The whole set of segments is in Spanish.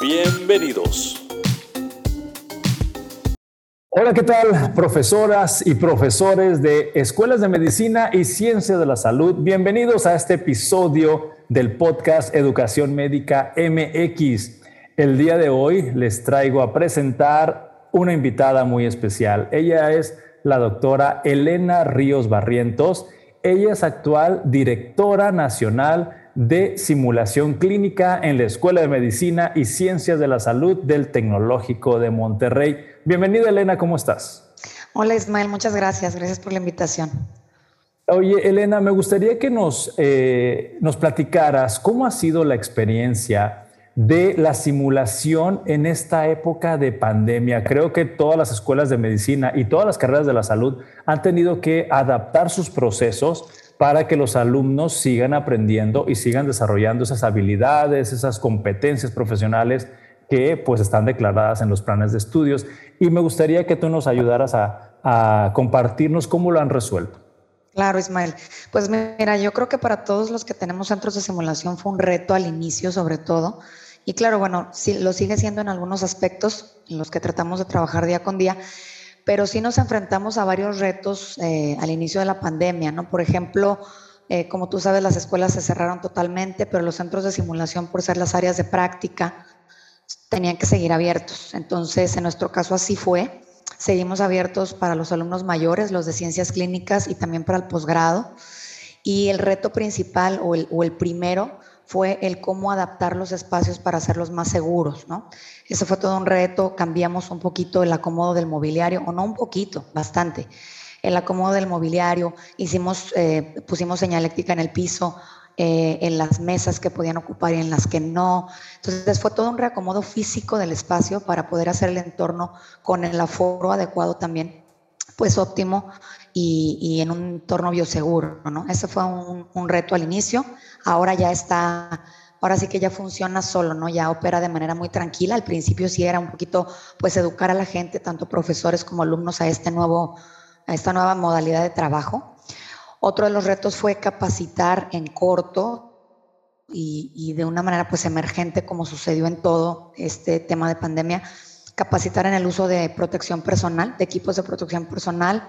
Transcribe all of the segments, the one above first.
Bienvenidos. Hola, ¿qué tal, profesoras y profesores de escuelas de medicina y ciencia de la salud? Bienvenidos a este episodio del podcast Educación Médica MX. El día de hoy les traigo a presentar una invitada muy especial. Ella es la doctora Elena Ríos Barrientos. Ella es actual directora nacional de simulación clínica en la Escuela de Medicina y Ciencias de la Salud del Tecnológico de Monterrey. Bienvenida Elena, ¿cómo estás? Hola Ismael, muchas gracias. Gracias por la invitación. Oye, Elena, me gustaría que nos, eh, nos platicaras cómo ha sido la experiencia de la simulación en esta época de pandemia. Creo que todas las escuelas de medicina y todas las carreras de la salud han tenido que adaptar sus procesos para que los alumnos sigan aprendiendo y sigan desarrollando esas habilidades, esas competencias profesionales que pues están declaradas en los planes de estudios. Y me gustaría que tú nos ayudaras a, compartirnos cómo lo han resuelto. Claro, Ismael. Pues mira, yo creo que para todos los que tenemos centros de simulación fue un reto al inicio, sobre todo. Y claro, bueno, lo sigue siendo en algunos aspectos en los que tratamos de trabajar día con día, pero sí nos enfrentamos a varios retos eh, al inicio de la pandemia, ¿no? Por ejemplo, eh, como tú sabes, las escuelas se cerraron totalmente, pero los centros de simulación, por ser las áreas de práctica, tenían que seguir abiertos. Entonces, en nuestro caso así fue. Seguimos abiertos para los alumnos mayores, los de ciencias clínicas y también para el posgrado. Y el reto principal o el, o el primero fue el cómo adaptar los espacios para hacerlos más seguros, ¿no? Ese fue todo un reto, cambiamos un poquito el acomodo del mobiliario, o no un poquito, bastante. El acomodo del mobiliario, hicimos, eh, pusimos señaléctrica en el piso, eh, en las mesas que podían ocupar y en las que no. Entonces fue todo un reacomodo físico del espacio para poder hacer el entorno con el aforo adecuado también, pues óptimo y, en un entorno bioseguro, ¿no? Ese fue un, un reto al inicio ahora ya está, ahora sí que ya funciona solo, ¿no? Ya opera de manera muy tranquila. Al principio sí era un poquito, pues, educar a la gente, tanto profesores como alumnos, a este nuevo, a esta nueva modalidad de trabajo. Otro de los retos fue capacitar en corto y, y de una manera, pues, emergente, como sucedió en todo este tema de pandemia, capacitar en el uso de protección personal, de equipos de protección personal.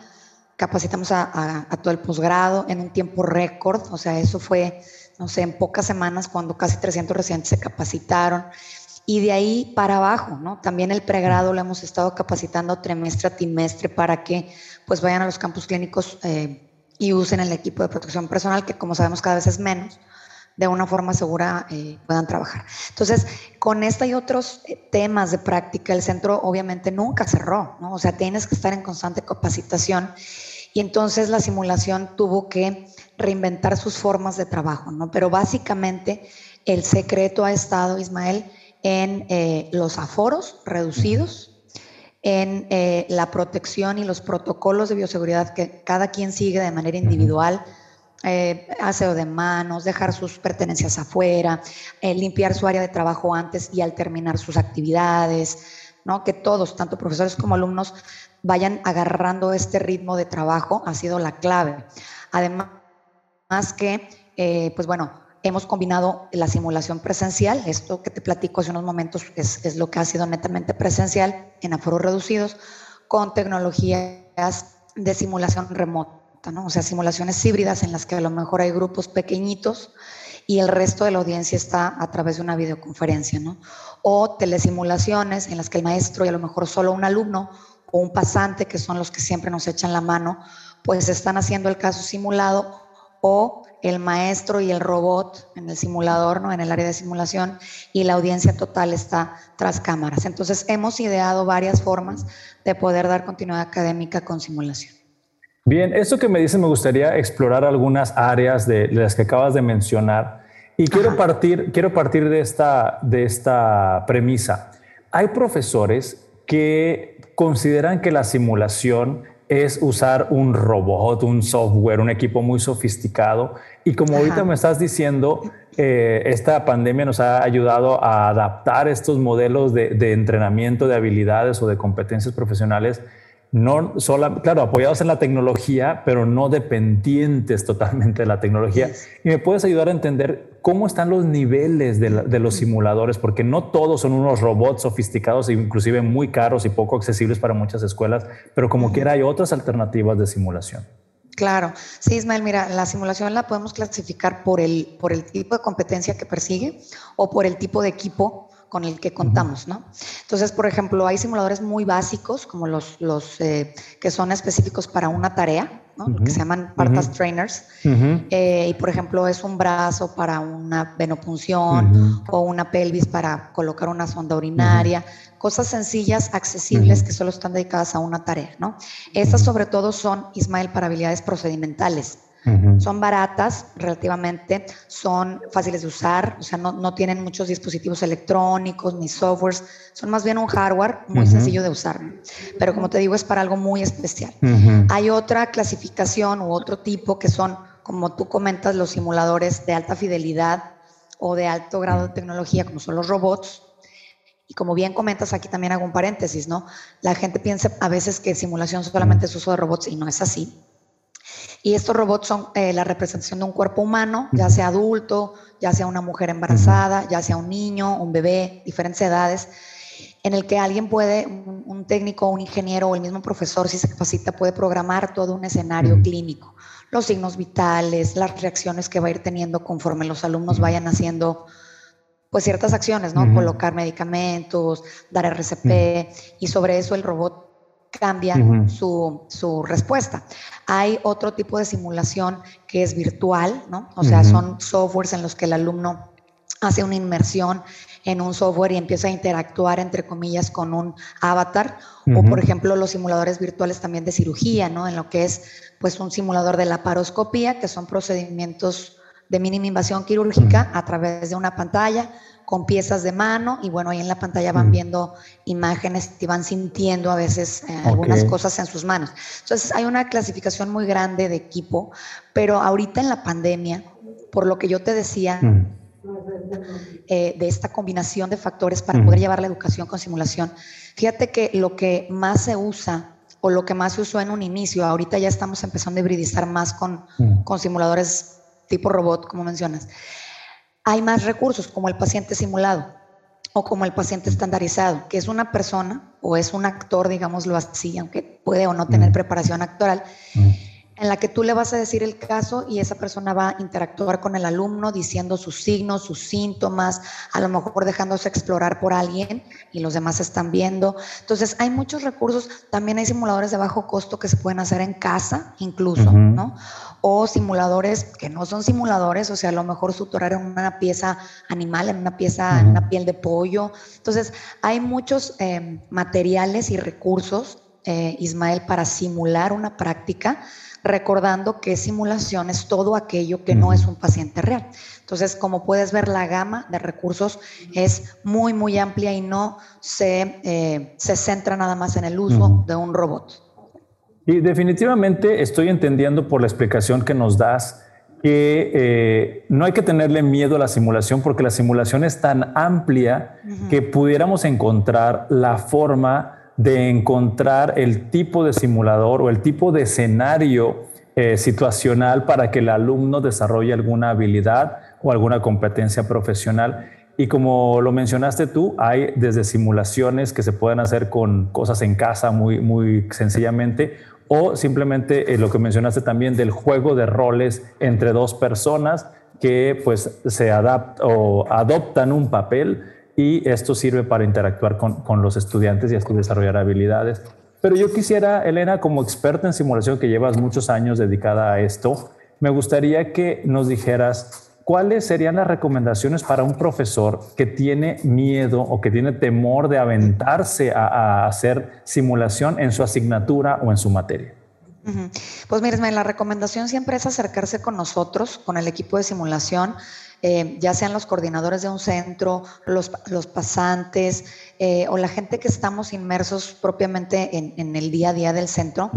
Capacitamos a, a, a todo el posgrado en un tiempo récord, o sea, eso fue no sé, en pocas semanas cuando casi 300 residentes se capacitaron. Y de ahí para abajo, ¿no? También el pregrado lo hemos estado capacitando trimestre a trimestre para que pues vayan a los campus clínicos eh, y usen el equipo de protección personal, que como sabemos cada vez es menos, de una forma segura eh, puedan trabajar. Entonces, con esta y otros eh, temas de práctica, el centro obviamente nunca cerró, ¿no? O sea, tienes que estar en constante capacitación y entonces la simulación tuvo que reinventar sus formas de trabajo, ¿no? Pero básicamente el secreto ha estado, Ismael, en eh, los aforos reducidos, en eh, la protección y los protocolos de bioseguridad que cada quien sigue de manera individual, eh, aseo de manos, dejar sus pertenencias afuera, limpiar su área de trabajo antes y al terminar sus actividades, ¿no? que todos, tanto profesores como alumnos, vayan agarrando este ritmo de trabajo ha sido la clave. Además, más que, eh, pues bueno, hemos combinado la simulación presencial, esto que te platico hace unos momentos es, es lo que ha sido netamente presencial en aforos reducidos, con tecnologías de simulación remota, O sea, simulaciones híbridas en las que a lo mejor hay grupos pequeñitos y el resto de la audiencia está a través de una videoconferencia. O telesimulaciones en las que el maestro y a lo mejor solo un alumno o un pasante, que son los que siempre nos echan la mano, pues están haciendo el caso simulado o el maestro y el robot en el simulador, ¿no? en el área de simulación, y la audiencia total está tras cámaras. Entonces, hemos ideado varias formas de poder dar continuidad académica con simulación. Bien, eso que me dice me gustaría explorar algunas áreas de, las que acabas de mencionar. Y quiero partir, quiero partir de, esta, de esta premisa. Hay profesores que consideran que la simulación es usar un robot, un software, un equipo muy sofisticado. Y como ahorita me estás diciendo, eh, esta pandemia nos ha ayudado a adaptar estos modelos de, de entrenamiento de habilidades o de competencias profesionales no solo, claro, apoyados en la tecnología, pero no dependientes totalmente de la tecnología. Y me puedes ayudar a entender cómo están los niveles de, los simuladores, porque no todos son unos robots sofisticados, inclusive muy caros y poco accesibles para muchas escuelas, pero como quiera hay otras alternativas de simulación. Claro, sí, Ismael, mira, la simulación la podemos clasificar por el, por el tipo de competencia que persigue o por el tipo de equipo con el que contamos, ¿no? Entonces, por ejemplo, hay simuladores muy básicos, como los, los eh, que son específicos para una tarea, ¿no? que se llaman Partas Trainers. Eh, y, por ejemplo, es un brazo para una venopunción o una pelvis para colocar una sonda urinaria. Cosas sencillas, accesibles, que solo están dedicadas a una tarea, ¿no? Estas, sobre todo, son, Ismael, para habilidades procedimentales. Son baratas relativamente, son fáciles de usar, o sea, no, no, tienen muchos dispositivos electrónicos ni softwares, son más bien un hardware muy sencillo de usar. Pero como te digo, es para algo muy especial. Hay otra clasificación u otro tipo que son, como tú comentas, los simuladores de alta fidelidad o de alto grado de tecnología, como son los robots, y como bien comentas, aquí también hago un paréntesis, ¿no? La gente piensa a veces que simulación solamente es uso de robots y no es así. Y estos robots son eh, la representación de un cuerpo humano, ya sea adulto, ya sea una mujer embarazada, ya sea un niño, un bebé, diferentes edades, en el que alguien puede, un, técnico, un ingeniero o el mismo profesor, si se capacita, puede programar todo un escenario clínico. Los signos vitales, las reacciones que va a ir teniendo conforme los alumnos vayan haciendo pues ciertas acciones, ¿no? Colocar medicamentos, dar RCP y sobre eso el robot cambia su, su, respuesta. Hay otro tipo de simulación que es virtual, ¿no? O sea, son softwares en los que el alumno hace una inmersión en un software y empieza a interactuar, entre comillas, con un avatar. O, por ejemplo, los simuladores virtuales también de cirugía, ¿no? En lo que es, pues, un simulador de la paroscopía, que son procedimientos de mínima invasión quirúrgica a través de una pantalla con piezas de mano y bueno, ahí en la pantalla van viendo imágenes y van sintiendo a veces eh, algunas cosas en sus manos. Entonces hay una clasificación muy grande de equipo, pero ahorita en la pandemia, por lo que yo te decía, eh, de esta combinación de factores para poder llevar la educación con simulación, fíjate que lo que más se usa o lo que más se usó en un inicio, ahorita ya estamos empezando a hibridizar más con, con simuladores tipo robot, como mencionas hay más recursos como el paciente simulado o como el paciente estandarizado, que es una persona o es un actor, digámoslo así, aunque puede o no tener mm. preparación actoral, mm. En la que tú le vas a decir el caso y esa persona va a interactuar con el alumno diciendo sus signos, sus síntomas, a lo mejor dejándose explorar por alguien y los demás están viendo. Entonces, hay muchos recursos, también hay simuladores de bajo costo que se pueden hacer en casa incluso, ¿no? o simuladores que no son simuladores, o sea, a lo mejor suturar en una pieza animal, en una pieza, en una piel de pollo. Entonces, hay muchos eh, materiales y recursos, eh, Ismael, para simular una práctica, recordando que simulación es todo aquello que no es un paciente real. Entonces, como puedes ver, la gama de recursos es muy, muy amplia y no se, eh, se centra nada más en el uso de un robot. Y definitivamente estoy entendiendo por la explicación que nos das que eh, no hay que tenerle miedo a la simulación porque la simulación es tan amplia que pudiéramos encontrar la forma de encontrar el tipo de simulador o el tipo de escenario eh, situacional para que el alumno desarrolle alguna habilidad o alguna competencia profesional. Y como lo mencionaste tú, hay desde simulaciones que se pueden hacer con cosas en casa muy, muy sencillamente o simplemente eh, lo que mencionaste también del juego de roles entre dos personas que pues se adaptan o adoptan un papel y esto sirve para interactuar con, con los estudiantes y así desarrollar habilidades. Pero yo quisiera, Elena, como experta en simulación que llevas muchos años dedicada a esto, me gustaría que nos dijeras ¿cuáles serían las recomendaciones para un profesor que tiene miedo o que tiene temor de aventarse a, hacer simulación en su asignatura o en su materia? Pues mire, la recomendación siempre es acercarse con nosotros, con el equipo de simulación. Eh, ya sean los coordinadores de un centro, los, los pasantes eh, o la gente que estamos inmersos propiamente en, el día a día del centro,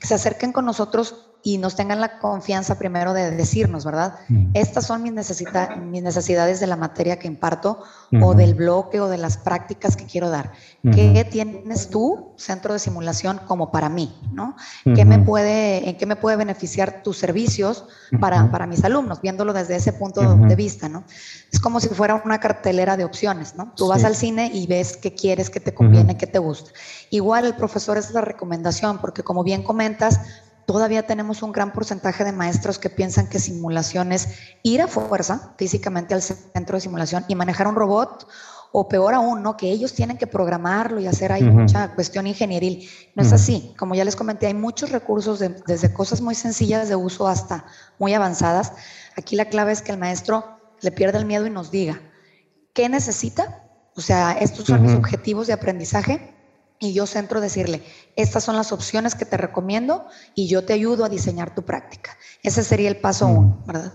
que se acerquen con nosotros y nos tengan la confianza primero de decirnos, ¿verdad? Estas son mis, mis necesidades de la materia que imparto o del bloque o de las prácticas que quiero dar. ¿Qué tienes tú, centro de simulación, como para mí? ¿no? ¿Qué me puede, ¿En qué me puede beneficiar tus servicios para, para mis alumnos? Viéndolo desde ese punto de vista, ¿no? Es como si fuera una cartelera de opciones, ¿no? Tú vas al cine y ves qué quieres, qué te conviene, qué te gusta. Igual el profesor es la recomendación, porque como bien comentas, Todavía tenemos un gran porcentaje de maestros que piensan que simulación es ir a fuerza físicamente al centro de simulación y manejar un robot o peor aún, ¿no? Que ellos tienen que programarlo y hacer ahí mucha cuestión ingenieril. No es así. Como ya les comenté, hay muchos recursos desde cosas muy sencillas de uso hasta muy avanzadas. Aquí la clave es que el maestro le pierda el miedo y nos diga, ¿qué necesita? O sea, estos son mis objetivos de aprendizaje y yo centro decirle, estas son las opciones que te recomiendo y yo te ayudo a diseñar tu práctica. Ese sería el paso uno, ¿verdad?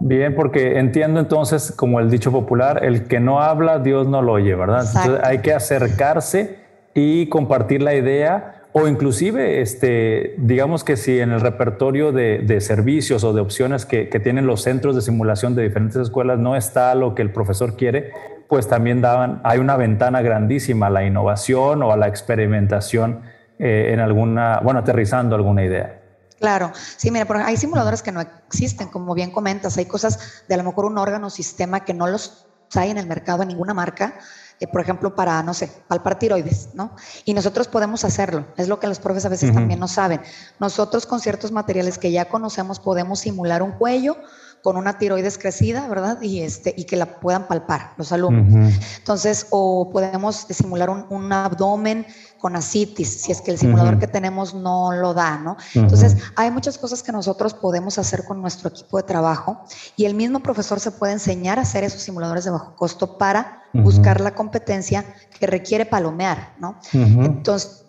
Bien, porque entiendo entonces, como el dicho popular, el que no habla, Dios no lo oye, ¿verdad? Entonces hay que acercarse y compartir la idea o inclusive, este, digamos que si en el repertorio de, servicios o de opciones que, que, tienen los centros de simulación de diferentes escuelas no está lo que el profesor quiere, pues también daban, hay una ventana grandísima a la innovación o a la experimentación eh, en alguna, bueno, aterrizando alguna idea. Claro, sí, mira, hay simuladores que no existen, como bien comentas, hay cosas de a lo mejor un órgano o sistema que no los hay en el mercado en ninguna marca, eh, por ejemplo, para, no sé, palpar tiroides, ¿no? Y nosotros podemos hacerlo, es lo que los profes a veces también no saben. Nosotros con ciertos materiales que ya conocemos podemos simular un cuello, con una tiroides crecida, ¿verdad? Y, este, y que la puedan palpar los alumnos. Entonces, o podemos simular un, abdomen con asitis, si es que el simulador que tenemos no lo da, ¿no? Entonces, hay muchas cosas que nosotros podemos hacer con nuestro equipo de trabajo y el mismo profesor se puede enseñar a hacer esos simuladores de bajo costo para buscar la competencia que requiere palomear, ¿no? Entonces,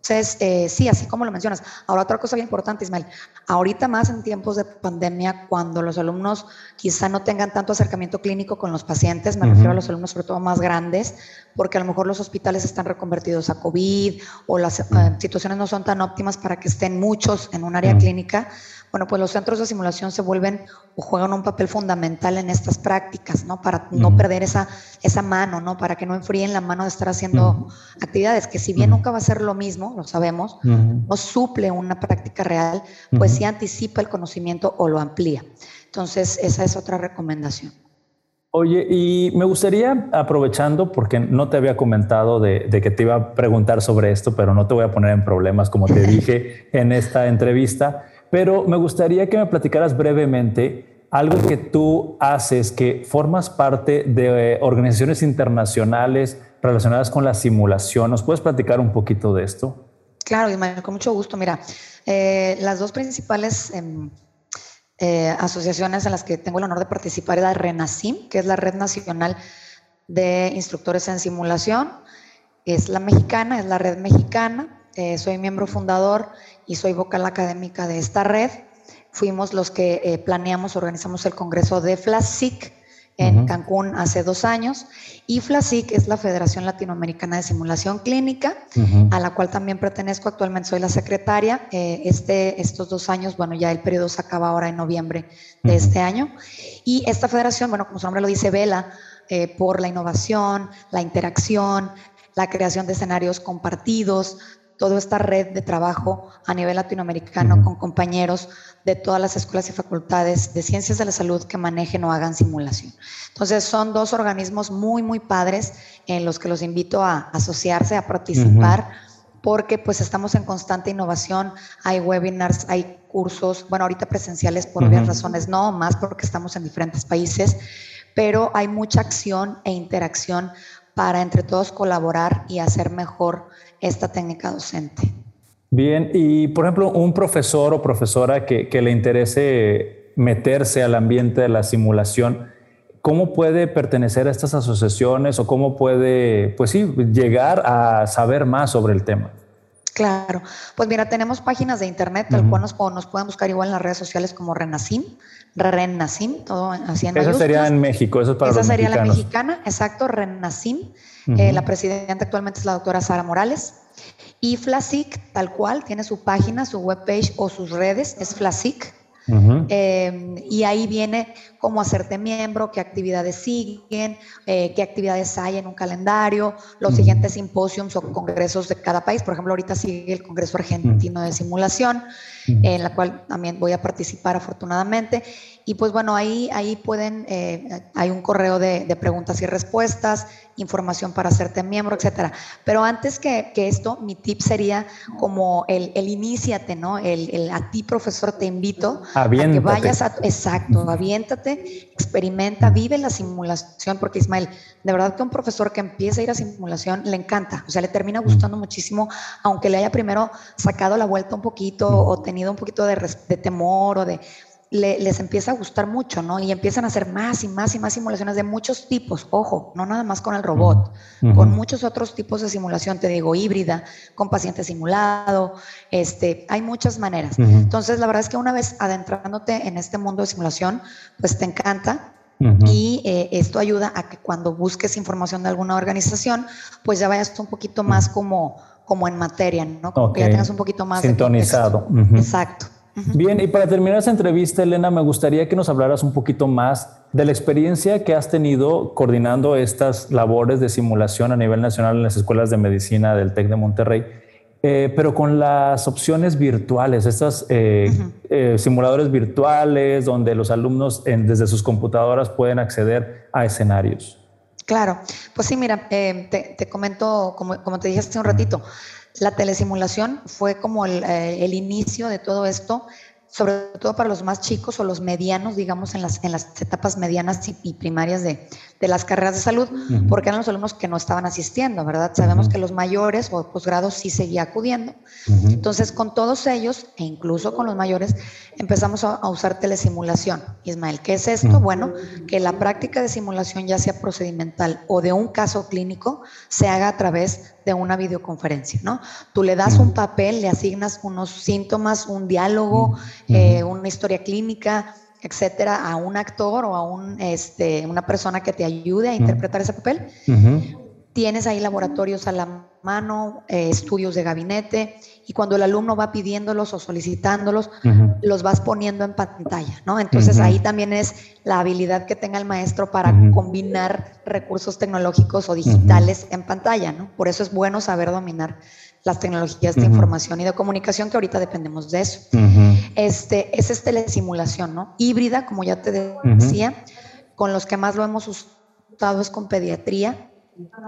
entonces, eh, sí, así como lo mencionas. Ahora, otra cosa bien importante, Ismael. Ahorita más en tiempos de pandemia, cuando los alumnos quizá no tengan tanto acercamiento clínico con los pacientes, me refiero a los alumnos sobre todo más grandes, porque a lo mejor los hospitales están reconvertidos a COVID o las eh, situaciones no son tan óptimas para que estén muchos en un área clínica bueno, pues los centros de simulación se vuelven o juegan un papel fundamental en estas prácticas, ¿no? Para no perder esa, esa mano, ¿no? Para que no enfríen la mano de estar haciendo actividades, que si bien nunca va a ser lo mismo, lo sabemos, no suple una práctica real, pues sí anticipa el conocimiento o lo amplía. Entonces, esa es otra recomendación. Oye, y me gustaría, aprovechando, porque no te había comentado de, de, que te iba a preguntar sobre esto, pero no te voy a poner en problemas, como te dije en esta entrevista, pero me gustaría que me platicaras brevemente algo que tú haces, que formas parte de eh, organizaciones internacionales relacionadas con la simulación. ¿Nos puedes platicar un poquito de esto? Claro, Ismael, con mucho gusto. Mira, eh, las dos principales em, eh, asociaciones en las que tengo el honor de participar es la RENACIM, que es la Red Nacional de Instructores en Simulación, es la mexicana, es la red mexicana, soy miembro fundador y soy vocal académica de esta red. Fuimos los que eh, planeamos, organizamos el congreso de FLASIC en Cancún hace dos años. Y FLASIC es la Federación Latinoamericana de Simulación Clínica, a la cual también pertenezco. Actualmente soy la secretaria. Eh, este, estos dos años, bueno, ya el periodo se acaba ahora en noviembre de este año. Y esta federación, bueno, como su nombre lo dice, vela eh, por la innovación, la interacción, la creación de escenarios compartidos, toda esta red de trabajo a nivel latinoamericano con compañeros de todas las escuelas y facultades de ciencias de la salud que manejen o hagan simulación. Entonces son dos organismos muy, muy padres en los que los invito a asociarse, a participar. porque pues estamos en constante innovación, hay webinars, hay cursos, bueno, ahorita presenciales por obvias razones, no más porque estamos en diferentes países, pero hay mucha acción e interacción para entre todos colaborar y hacer mejor esta técnica docente. Bien, y por ejemplo, un profesor o profesora que, le interese meterse al ambiente de la simulación, ¿cómo puede pertenecer a estas asociaciones o cómo puede, pues sí, llegar a saber más sobre el tema? Claro, pues mira, tenemos páginas de internet, tal cual nos, nos, pueden buscar igual en las redes sociales como Renacim, Renacim, todo así en Esa sería en México, eso es para Esa sería la mexicana, exacto, Renacim. Eh, la presidenta actualmente es la doctora Sara Morales. Y Flasic, tal cual, tiene su página, su webpage o sus redes, es Flasic. Em, y ahí viene cómo hacerte miembro, qué actividades siguen, eh, qué actividades hay en un calendario, los siguientes simposios o congresos de cada país. Por ejemplo, ahorita sigue el Congreso Argentino de Simulación, en la cual también voy a participar afortunadamente. Y pues bueno, ahí, ahí pueden, eh, hay un correo de, preguntas y respuestas, información para hacerte miembro, etcétera. Pero antes que, que esto, mi tip sería como el, el iníciate, ¿no? El, el, a ti, profesor, te invito a que vayas a, exacto, aviéntate, experimenta, vive la simulación, porque Ismael, de verdad que un profesor que empieza a ir a simulación le encanta, o sea, le termina gustando muchísimo, aunque le haya primero sacado la vuelta un poquito o tenido un poquito de, de temor o de les empieza a gustar mucho, ¿no? Y empiezan a hacer más y más y más simulaciones de muchos tipos, ojo, no nada más con el robot, con muchos otros tipos de simulación, te digo, híbrida, con paciente simulado, este, hay muchas maneras. Entonces, la verdad es que una vez adentrándote en este mundo de simulación, pues te encanta, y eh, esto ayuda a que cuando busques información de alguna organización, pues ya vayas un poquito más como, como en materia, ¿no? Como que ya tengas un poquito más sintonizado. Exacto. Bien, y para terminar esta entrevista, Elena, me gustaría que nos hablaras un poquito más de la experiencia que has tenido coordinando estas labores de simulación a nivel nacional en las escuelas de medicina del TEC de Monterrey, eh, pero con las opciones virtuales, estos eh, eh, simuladores virtuales donde los alumnos desde sus computadoras pueden acceder a escenarios. Claro, pues sí, mira, te, comento, como, como te dije hace un ratito, la telesimulación fue como eh, el, inicio de todo esto, sobre todo para los más chicos o los medianos, digamos, en las, en las etapas medianas y, primarias de, las carreras de salud, porque eran los alumnos que no estaban asistiendo, ¿verdad? Sabemos que los mayores o posgrados sí seguía acudiendo. Entonces, con todos ellos, e incluso con los mayores, empezamos a, a usar telesimulación. Ismael, ¿qué es esto? Bueno, que la práctica de simulación, ya sea procedimental o de un caso clínico, se haga a través de una videoconferencia, ¿no? Tú le das un papel, le asignas unos síntomas, un diálogo, eh, una historia clínica, etcétera, a un actor o a un, este, una persona que te ayude a interpretar ese papel. Tienes ahí laboratorios a la mano, eh, estudios de gabinete, y cuando el alumno va pidiéndolos o solicitándolos, los vas poniendo en pantalla, ¿no? Entonces ahí también es la habilidad que tenga el maestro para combinar recursos tecnológicos o digitales en pantalla, ¿no? Por eso es bueno saber dominar las tecnologías de información y de comunicación, que ahorita dependemos de eso. este, es este simulación, ¿no? Híbrida, como ya te decía, con los que más lo hemos usado es con pediatría,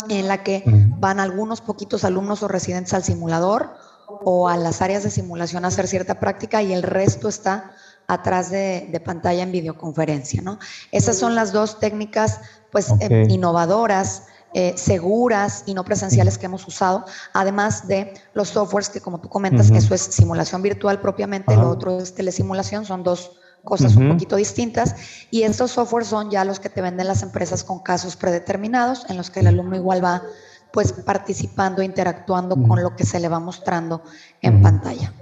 en la que van algunos poquitos alumnos o residentes al simulador o a las áreas de simulación a hacer cierta práctica y el resto está atrás de, pantalla en videoconferencia, ¿no? Esas son las dos técnicas, pues, eh, innovadoras, eh, seguras y no presenciales que hemos usado, además de los softwares que, como tú comentas, eso es simulación virtual propiamente, lo otro es telesimulación, son dos cosas un poquito distintas. Y estos softwares son ya los que te venden las empresas con casos predeterminados, en los que el alumno igual va pues participando, interactuando con lo que se le va mostrando en pantalla.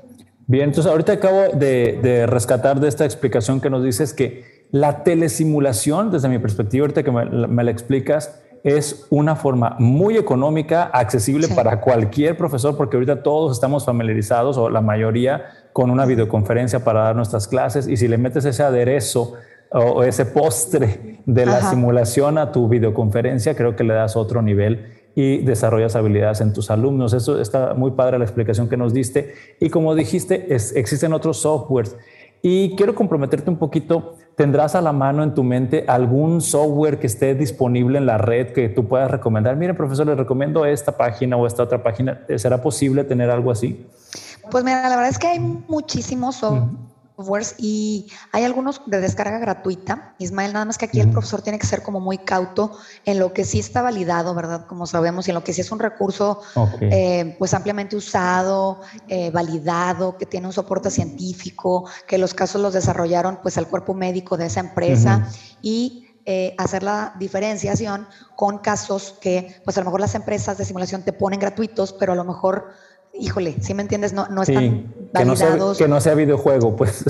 Bien, entonces ahorita acabo de, rescatar de esta explicación que nos dices que la telesimulación, desde mi perspectiva, ahorita que me, la explicas, es una forma muy económica, accesible para cualquier profesor, porque ahorita todos estamos familiarizados, o la mayoría, con una videoconferencia para dar nuestras clases y si le metes ese aderezo o, ese postre de la simulación a tu videoconferencia, creo que le das otro nivel y desarrollas habilidades en tus alumnos. Eso está muy padre la explicación que nos diste. Y como dijiste, existen otros softwares. Y quiero comprometerte un poquito, ¿tendrás a la mano en tu mente algún software que esté disponible en la red que tú puedas recomendar? Mire, profesor, le recomiendo esta página o esta otra página. ¿Será posible tener algo así? Pues mira, la verdad es que hay muchísimos softwares y hay algunos de descarga gratuita. Ismael, nada más que aquí el profesor tiene que ser como muy cauto en lo que sí está validado, ¿verdad? Como sabemos, y en lo que sí es un recurso eh, pues ampliamente usado, eh, validado, que tiene un soporte científico, que los casos los desarrollaron pues al cuerpo médico de esa empresa y eh, hacer la diferenciación con casos que, pues a lo mejor las empresas de simulación te ponen gratuitos, pero a lo mejor híjole, si me entiendes, no, no están validados. Que no, sea, videojuego, pues.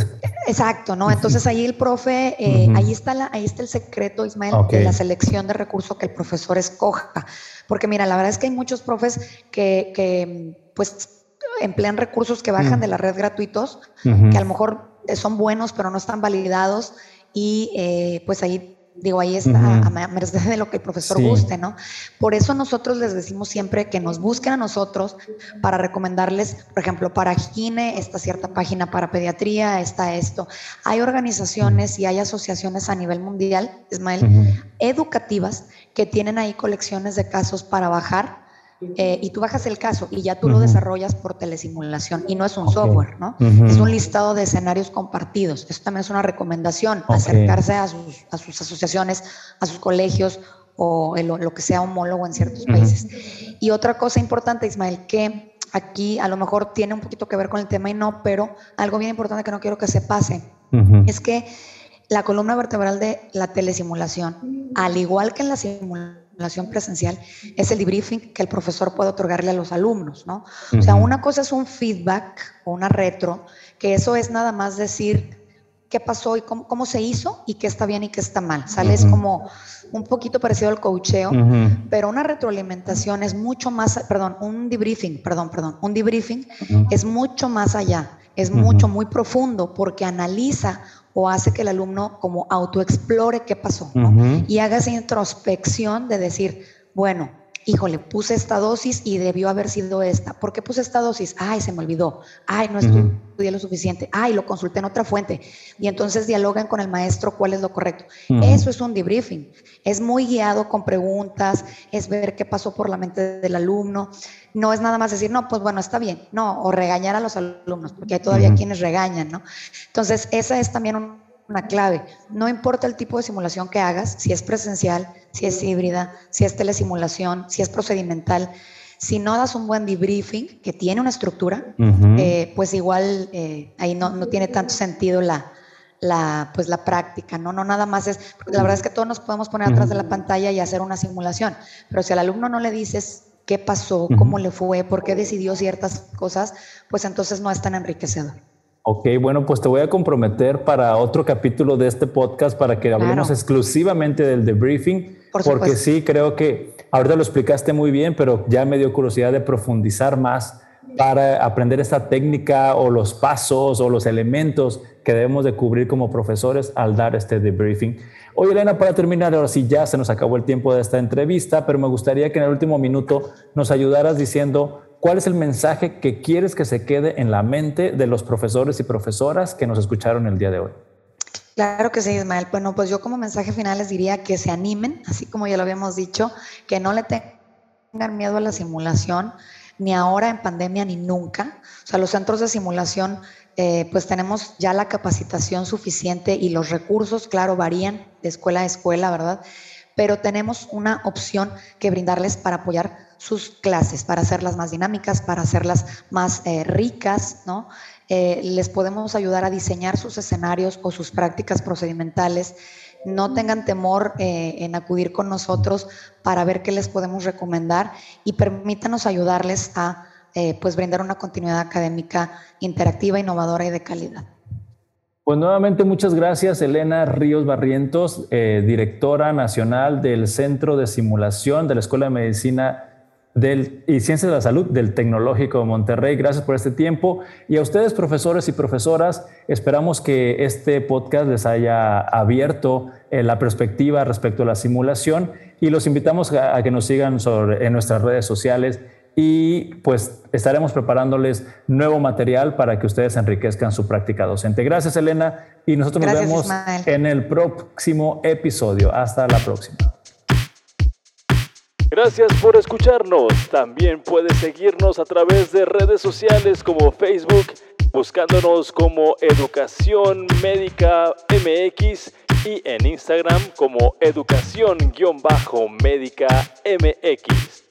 Exacto, ¿no? Entonces ahí el profe, eh, ahí, está la, ahí está el secreto, Ismael, de la selección de recursos que el profesor escoja. Porque mira, la verdad es que hay muchos profes que, que pues emplean recursos que bajan mm. de la red gratuitos, que a lo mejor son buenos, pero no están validados y eh, pues ahí Digo, ahí está a merced de lo que el profesor guste, ¿no? Por eso nosotros les decimos siempre que nos busquen a nosotros para recomendarles, por ejemplo, para Gine está cierta página, para pediatría está esto. Hay organizaciones y hay asociaciones a nivel mundial, Ismael, educativas que tienen ahí colecciones de casos para bajar eh, y tú bajas el caso y ya tú lo desarrollas por telesimulación y no es un software, ¿no? Es un listado de escenarios compartidos. Eso también es una recomendación, acercarse a sus, a sus, asociaciones, a sus colegios o lo que sea homólogo en ciertos países. Y otra cosa importante, Ismael, que aquí a lo mejor tiene un poquito que ver con el tema y no, pero algo bien importante que no quiero que se pase, es que la columna vertebral de la telesimulación, al igual que en la simulación, presencial es el debriefing que el profesor puede otorgarle a los alumnos, ¿no? O sea, una cosa es un feedback o una retro, que eso es nada más decir qué pasó y cómo, se hizo y qué está bien y qué está mal. Sales como un poquito parecido al coacheo, pero una retroalimentación es mucho más, perdón, un debriefing, perdón, perdón, un debriefing es mucho más allá, es mucho, muy profundo porque analiza o hace que el alumno como autoexplore qué pasó y haga esa introspección de decir, bueno, híjole, puse esta dosis y debió haber sido esta. ¿Por qué puse esta dosis? Ay, se me olvidó. Ay, no estudié lo suficiente. Ay, lo consulté en otra fuente. Y entonces dialogan con el maestro cuál es lo correcto. Eso es un debriefing. Es muy guiado con preguntas, es ver qué pasó por la mente del alumno. No es nada más decir, no, pues bueno, está bien. No, o regañar a los alumnos, porque hay todavía quienes regañan, ¿no? Entonces, esa es también una clave. No importa el tipo de simulación que hagas, si es presencial, si es híbrida, si es telesimulación, si es procedimental. Si no das un buen debriefing, que tiene una estructura, eh, pues igual eh, ahí no, no, tiene tanto sentido la, la, pues la práctica, ¿no? No nada más es, porque la verdad es que todos nos podemos poner atrás de la pantalla y hacer una simulación, pero si al alumno no le dices qué pasó, cómo le fue, por qué decidió ciertas cosas, pues entonces no es tan enriquecedor. Ok, bueno, pues te voy a comprometer para otro capítulo de este podcast para que hablemos exclusivamente del debriefing, porque sí, creo que ahorita lo explicaste muy bien, pero ya me dio curiosidad de profundizar más para aprender esta técnica o los pasos o los elementos que debemos de cubrir como profesores al dar este debriefing. Oye, Elena, para terminar, ahora sí ya se nos acabó el tiempo de esta entrevista, pero me gustaría que en el último minuto nos ayudaras diciendo cuál es el mensaje que quieres que se quede en la mente de los profesores y profesoras que nos escucharon el día de hoy. Claro que sí, Ismael. Bueno, pues yo como mensaje final les diría que se animen, así como ya lo habíamos dicho, que no le tengan miedo a la simulación, ni ahora en pandemia ni nunca. O sea, los centros de simulación, eh, pues tenemos ya la capacitación suficiente y los recursos, claro, varían de escuela a escuela, ¿verdad? Pero tenemos una opción que brindarles para apoyar sus clases, para hacerlas más dinámicas, para hacerlas más eh, ricas, ¿no? Eh, les podemos ayudar a diseñar sus escenarios o sus prácticas procedimentales no tengan temor eh, en acudir con nosotros para ver qué les podemos recomendar y permítanos ayudarles a eh, pues brindar una continuidad académica interactiva, innovadora y de calidad. Pues nuevamente muchas gracias Elena Ríos Barrientos, eh, directora nacional del Centro de Simulación de la Escuela de Medicina del, y Ciencias de la Salud del Tecnológico de Monterrey. Gracias por este tiempo. Y a ustedes, profesores y profesoras, esperamos que este podcast les haya abierto eh, la perspectiva respecto a la simulación y los invitamos a, que nos sigan en nuestras redes sociales y pues estaremos preparándoles nuevo material para que ustedes enriquezcan su práctica docente. Gracias, Elena, y nosotros nos vemos en el próximo episodio. Hasta la próxima. Gracias por escucharnos. También puedes seguirnos a través de redes sociales como Facebook, buscándonos como Educación Médica MX y en Instagram como Educación-Médica MX.